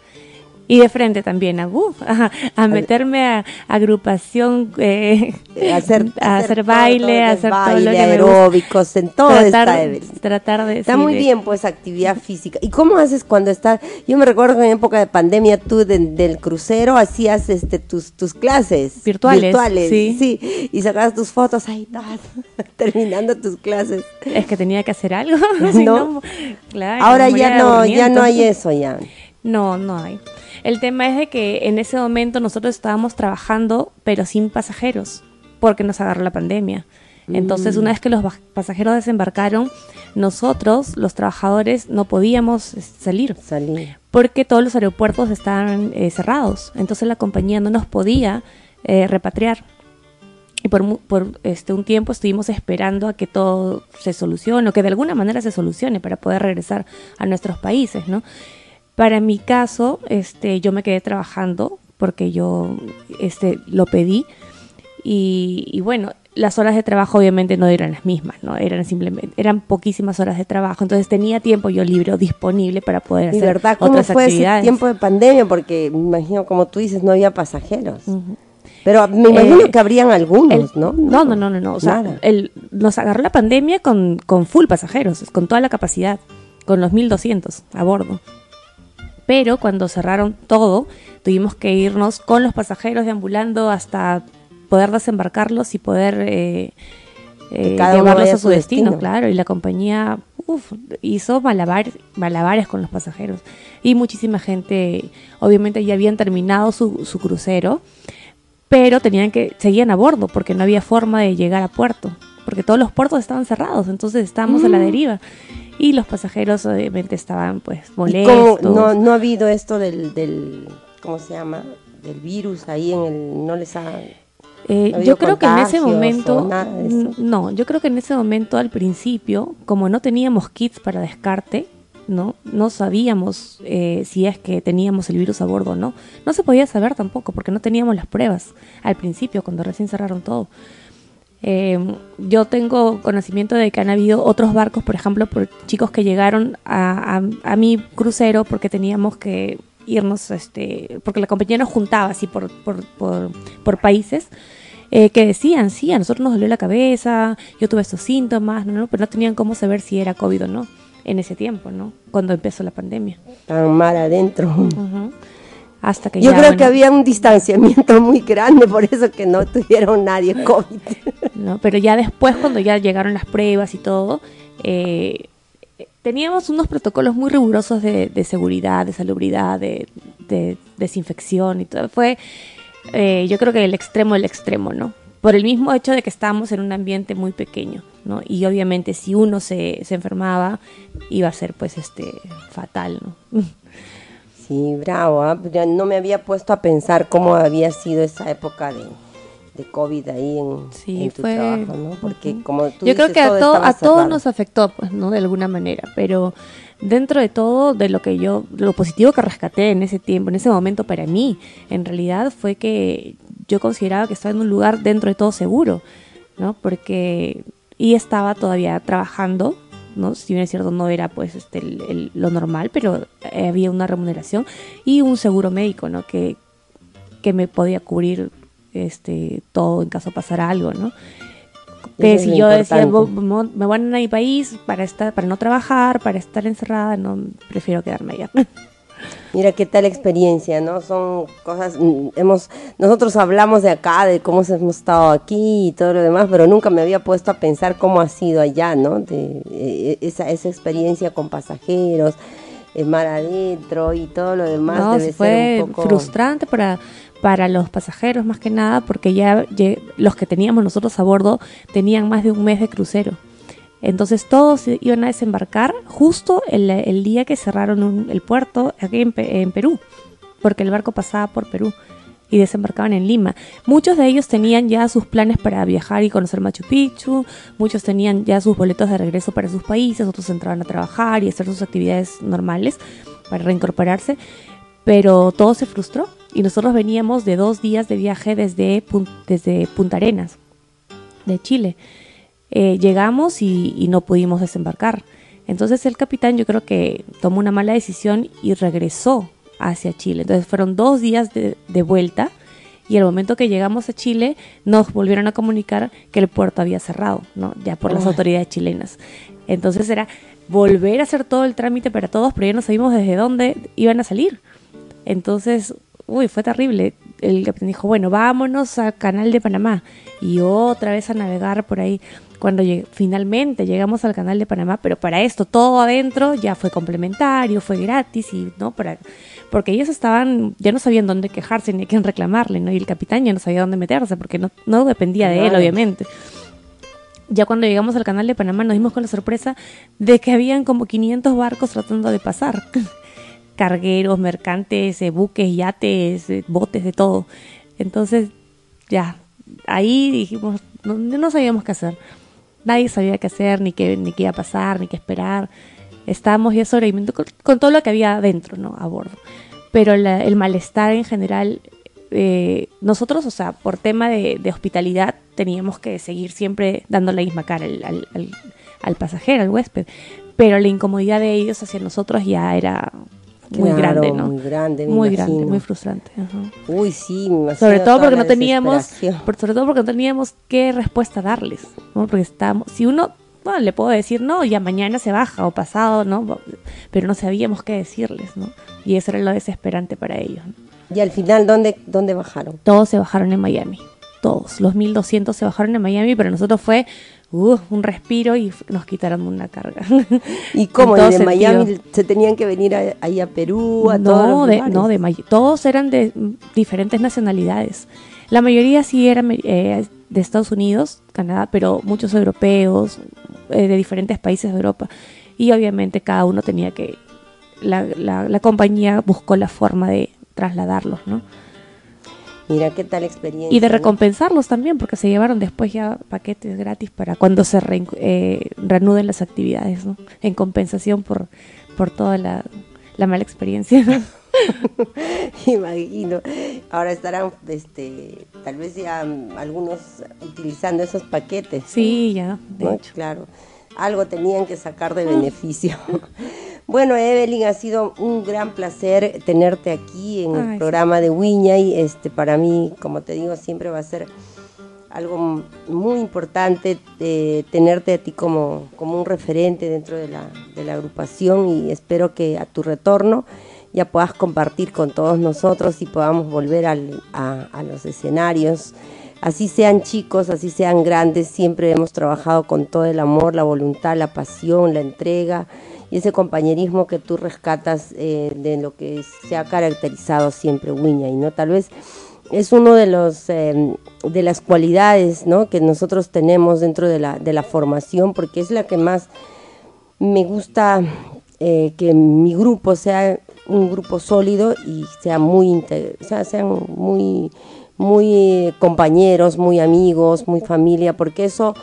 Y de frente también a, [LAUGHS] a, meterme a, agrupación, eh, hacer, [LAUGHS] a hacer, baile, [LAUGHS] a hacer todo lo que aeróbicos, en todo tratar, está, tratar de Está muy bien pues actividad física. ¿Y cómo haces cuando estás? Yo me recuerdo que en época de pandemia tú del crucero hacías este tus tus clases virtuales, virtuales sí. sí, y sacabas tus fotos ahí terminando tus clases. Es que tenía que hacer algo, ¿No? claro, Ahora ya no ya no hay eso ya. No, no hay. El tema es de que en ese momento nosotros estábamos trabajando, pero sin pasajeros, porque nos agarró la pandemia. Entonces, una vez que los pasajeros desembarcaron, nosotros, los trabajadores, no podíamos este, salir. Salir. Porque todos los aeropuertos estaban eh, cerrados. Entonces, la compañía no nos podía eh, repatriar. Y por, por, este, un tiempo estuvimos esperando a que todo se solucione, o que de alguna manera se solucione para poder regresar a nuestros países, ¿no? Para mi caso, este, yo me quedé trabajando porque yo este, lo pedí y, bueno, las horas de trabajo obviamente no eran las mismas, ¿no? Eran simplemente, eran poquísimas horas de trabajo, entonces tenía tiempo yo libre disponible para poder hacer verdad? ¿Cómo fue ese tiempo de pandemia? Porque me imagino, como tú dices, no había pasajeros. Pero me imagino eh, que habrían algunos, ¿no? ¿no? No, no, no, no, O sea, el, nos agarró la pandemia con, con full pasajeros, con toda la capacidad, con los 1200 a bordo pero cuando cerraron todo, tuvimos que irnos con los pasajeros deambulando hasta poder desembarcarlos y poder eh, eh, llevarlos a su, destino, claro. Y la compañía hizo malabares, malabares con los pasajeros. Y muchísima gente, obviamente ya habían terminado su, su crucero, pero tenían que, seguían a bordo porque no había forma de llegar a puerto, porque todos los puertos estaban cerrados, entonces estábamos a la mm. deriva y los pasajeros obviamente estaban pues molestos. No, no ha habido esto del, del, ¿cómo se llama? Del virus ahí en el, no les ha... Eh, yo creo que en ese momento, no, yo creo que en ese momento al principio, como no teníamos kits para descarte, no, no sabíamos eh, si es que teníamos el virus a bordo o no. No se podía saber tampoco porque no teníamos las pruebas al principio cuando recién cerraron todo. Eh, yo tengo conocimiento de que han habido otros barcos, por ejemplo, por chicos que llegaron a, mi crucero porque teníamos que irnos, este, porque la compañía nos juntaba así por, por, países. Eh, que decían, sí, a nosotros nos dolió la cabeza, yo tuve estos síntomas, ¿no? pero no tenían cómo saber si era COVID o no en ese tiempo, ¿no? Cuando empezó la pandemia. Tan mal adentro. Hasta que Yo creo que había un distanciamiento [LAUGHS] muy grande, por eso que no tuvieron nadie COVID. No, pero ya después, cuando ya llegaron las pruebas y todo, eh, teníamos unos protocolos muy rigurosos de, seguridad, de salubridad, de, desinfección y todo. Fue, eh, yo creo que el extremo del extremo, ¿no? Por el mismo hecho de que estábamos en un ambiente muy pequeño, ¿no? Y obviamente si uno se, se enfermaba, iba a ser pues este fatal, ¿no? [LAUGHS] Sí, bravo. ¿ah? No me había puesto a pensar cómo había sido esa época de, de COVID ahí en, tu trabajo, ¿no? Porque como tú Yo creo que a, todo, a todos nos afectó, pues, ¿no? De alguna manera, pero dentro de todo, de lo que yo, lo positivo que rescaté en ese tiempo, en ese momento para mí, en realidad fue que yo consideraba que estaba en un lugar dentro de todo seguro, ¿no? Porque, y estaba todavía trabajando, ¿no? Si bien es cierto, no era pues este, lo normal, pero había una remuneración y un seguro médico, ¿no? Que, que me podía cubrir este, todo en caso pasara algo, ¿no? Que si yo decía, me voy a mi país para, estar, para no trabajar, para estar encerrada, no prefiero quedarme allá. [LAUGHS] Mira qué tal experiencia, ¿no? Son cosas, mm, hemos, nosotros hablamos de acá, de cómo hemos estado aquí y todo lo demás, pero nunca me había puesto a pensar cómo ha sido allá, ¿no? De, eh, esa, esa experiencia con pasajeros, el mar adentro y todo lo demás. No, debe fue ser un poco... frustrante para, para los pasajeros más que nada, porque ya los que teníamos nosotros a bordo tenían más de un mes de crucero. Entonces todos iban a desembarcar justo el, día que cerraron el puerto aquí en, Perú, porque el barco pasaba por Perú y desembarcaban en Lima. Muchos de ellos tenían ya sus planes para viajar y conocer Machu Picchu, muchos tenían ya sus boletos de regreso para sus países, otros entraban a trabajar y hacer sus actividades normales para reincorporarse, pero todo se frustró y nosotros veníamos de dos días de viaje desde, desde Punta Arenas, de Chile. Eh, llegamos y, no pudimos desembarcar. Entonces el capitán yo creo que tomó una mala decisión y regresó hacia Chile. Entonces fueron dos días de, vuelta y el momento que llegamos a Chile nos volvieron a comunicar que el puerto había cerrado, ¿no? ya por las autoridades chilenas. Entonces era volver a hacer todo el trámite para todos, pero ya no sabíamos desde dónde iban a salir. Entonces, uy, fue terrible. El capitán dijo, bueno, vámonos al canal de Panamá y otra vez a navegar por ahí cuando finalmente llegamos al canal de Panamá, pero para esto todo adentro ya fue complementario, fue gratis y no para porque ellos estaban ya no sabían dónde quejarse ni a quién reclamarle, ¿no? Y el capitán ya no sabía dónde meterse porque no, no dependía de él, obviamente. Ya cuando llegamos al canal de Panamá nos dimos con la sorpresa de que habían como 500 barcos tratando de pasar. [LAUGHS] Cargueros, mercantes, eh, buques, yates, eh, botes, de todo. Entonces, ya, ahí dijimos, no, no sabíamos qué hacer nadie sabía qué hacer, ni qué, ni qué iba a pasar, ni qué esperar. Estábamos ya sobreviviendo con, todo lo que había adentro, ¿no? A bordo. Pero el malestar en general, eh, nosotros, o sea, por tema de, hospitalidad, teníamos que seguir siempre dando la misma cara al, al pasajero, al huésped. Pero la incomodidad de ellos hacia nosotros ya era muy grande, ¿no? Muy grande, muy grande, muy frustrante. Uy, sí, sobre todo porque no teníamos, sobre todo porque no teníamos qué respuesta darles, ¿no? Porque estábamos, si uno, bueno, le puedo decir no, ya mañana se baja o pasado, ¿no? Pero no sabíamos qué decirles, ¿no? Y eso era lo desesperante para ellos. Y al final, ¿dónde, dónde bajaron? Todos se bajaron en Miami. Todos. Los 1200 se bajaron en Miami, pero nosotros fue uh, un respiro y nos quitaron una carga. [LAUGHS] ¿Y cómo? ¿Y de Miami se tenían que venir ahí a Perú? A no, todos de, no, de todos eran de diferentes nacionalidades. La mayoría sí eran eh, de Estados Unidos, Canadá, pero muchos europeos, eh, de diferentes países de Europa. Y obviamente cada uno tenía que, la, la, la compañía buscó la forma de trasladarlos, ¿no? Mira qué tal experiencia. Y de recompensarlos también, porque se llevaron después ya paquetes gratis para cuando se eh, reanuden las actividades, ¿no? En compensación por, por toda la, mala experiencia. [LAUGHS] Imagino. Ahora estarán, este, tal vez ya algunos utilizando esos paquetes. Sí, ya, de hecho. Claro. Algo tenían que sacar de beneficio. [LAUGHS] Bueno, Evelyn, ha sido un gran placer tenerte aquí en el programa de Wiña y este, para mí, como te digo, siempre va a ser algo muy importante eh, tenerte a ti como, como un referente dentro de la, de la agrupación y espero que a tu retorno ya puedas compartir con todos nosotros y podamos volver al, a, a los escenarios. Así sean chicos, así sean grandes, siempre hemos trabajado con todo el amor, la voluntad, la pasión, la entrega y ese compañerismo que tú rescatas eh, de lo que se ha caracterizado siempre Wiña y no tal vez es uno de los em, de las cualidades ¿no? que nosotros tenemos dentro de la, de la formación porque es la que más me gusta eh, que mi grupo sea un grupo sólido y sea muy o sea, sean muy muy compañeros muy amigos muy familia porque eso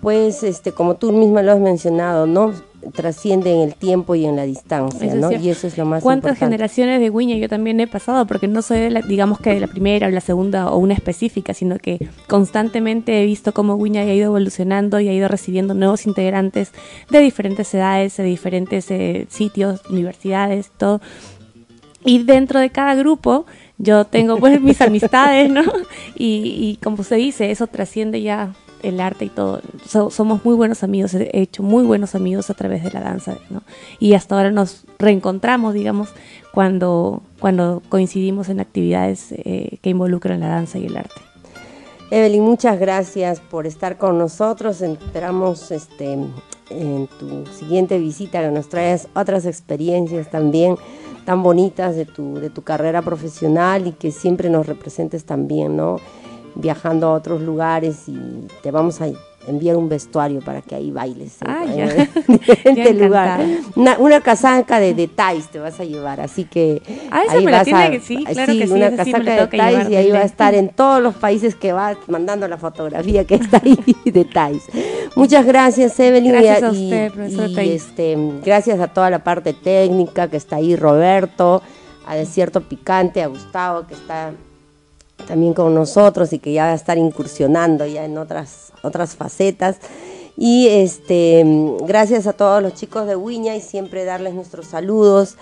pues este como tú misma lo has mencionado no trasciende en el tiempo y en la distancia, ¿no? Y eso es lo más ¿Cuántas generaciones de Wiña yo también he pasado? Porque no soy, digamos que de la primera o la segunda o una específica, sino que constantemente he visto cómo Wiña ha ido evolucionando y ha ido recibiendo nuevos integrantes de diferentes edades, de diferentes eh, sitios, universidades, todo. Y dentro de cada grupo yo tengo pues [LAUGHS] mis amistades, ¿no? Y, como se dice, eso trasciende ya el arte y todo. somos muy buenos amigos, he hecho muy buenos amigos a través de la danza, ¿no? Y hasta ahora nos reencontramos, digamos, cuando, cuando coincidimos en actividades eh, que involucran la danza y el arte. Evelyn, muchas gracias por estar con nosotros. Esperamos este, en tu siguiente visita que nos traigas otras experiencias también tan bonitas de tu, de tu carrera profesional y que siempre nos representes también, ¿no? Viajando a otros lugares y te vamos a enviar un vestuario para que ahí bailes ah, [LAUGHS] [LAUGHS] en, lugar. Una, una, casaca de detalles te vas a llevar, así que ah, ahí vas a, que sí, claro sí, una casaca de detalles y ahí va a estar en todos los países que vas mandando la fotografía que está ahí [LAUGHS] detalles. Muchas gracias Evelyn gracias a usted, profesor y este, gracias a toda la parte técnica que está ahí Roberto, a Desierto Picante, a Gustavo que está también con nosotros y que ya va a estar incursionando ya en otras, otras facetas. Y este, gracias a todos los chicos de Wiña y siempre darles nuestros saludos.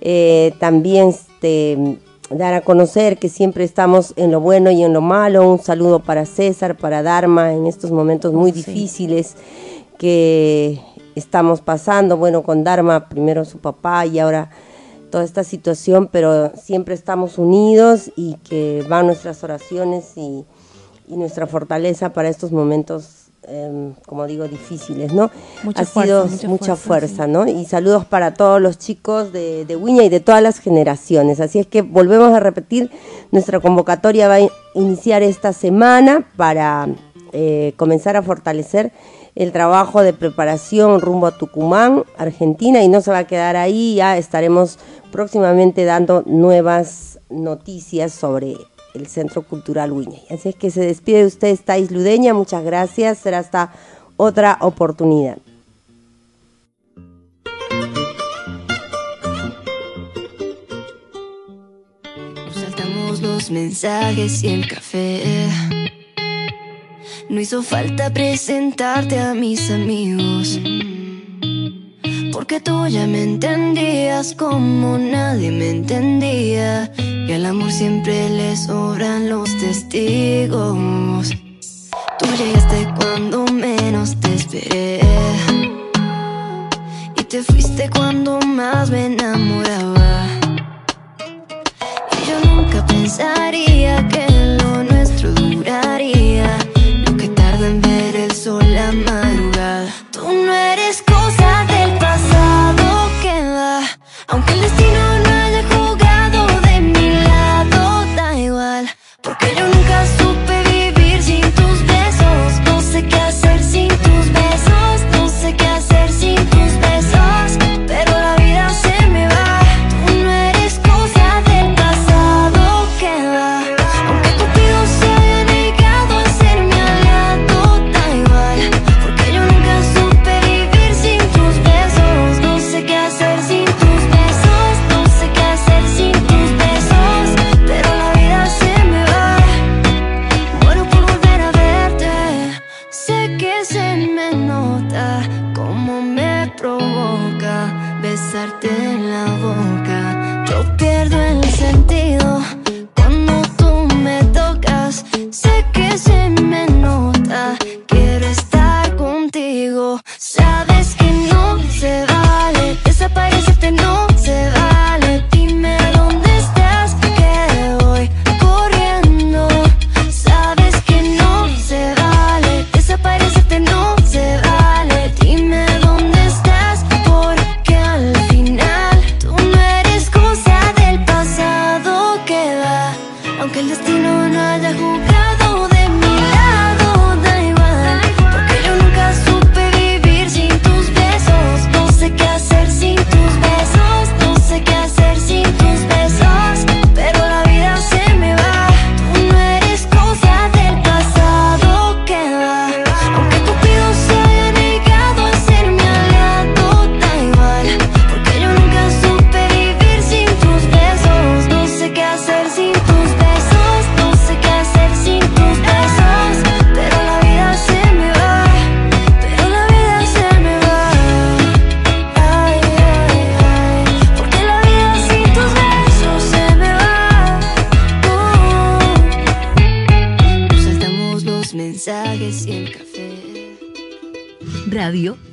Eh, también este, dar a conocer que siempre estamos en lo bueno y en lo malo. Un saludo para César, para Dharma en estos momentos muy difíciles que estamos pasando. Bueno, con Dharma primero su papá y ahora toda esta situación, pero siempre estamos unidos y que van nuestras oraciones y, nuestra fortaleza para estos momentos, em, como digo, difíciles, ¿no? Mucha ha fuerza, sido mucha, fuerza, ¿no? Y saludos para todos los chicos de, de Wiña y de todas las generaciones. Así es que volvemos a repetir, nuestra convocatoria va a iniciar esta semana para eh, comenzar a fortalecer el trabajo de preparación rumbo a Tucumán, Argentina, y no se va a quedar ahí, ya estaremos próximamente dando nuevas noticias sobre el Centro Cultural Wiñay. Así es que se despide de usted, Thais Ludeña, muchas gracias, será hasta otra oportunidad. saltamos los mensajes y el café no hizo falta presentarte a mis amigos. Porque tú ya me entendías como nadie me entendía. Y al amor siempre le sobran los testigos. Tú llegaste cuando menos te esperé. Y te fuiste cuando más me enamoraba. Y yo nunca pensaría que lo nuestro duraría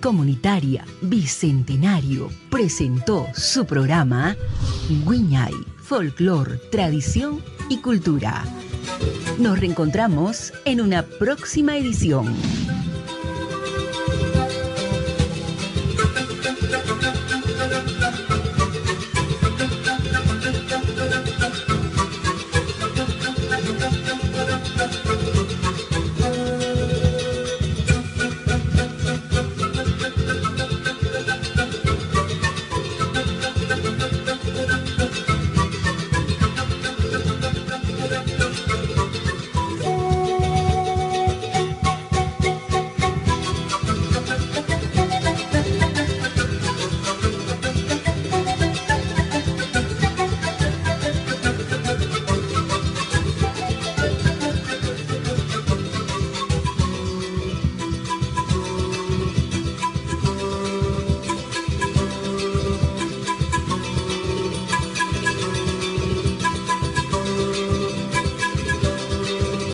Comunitaria Bicentenario presentó su programa Guiñay, Folklore, Tradición y Cultura. Nos reencontramos en una próxima edición.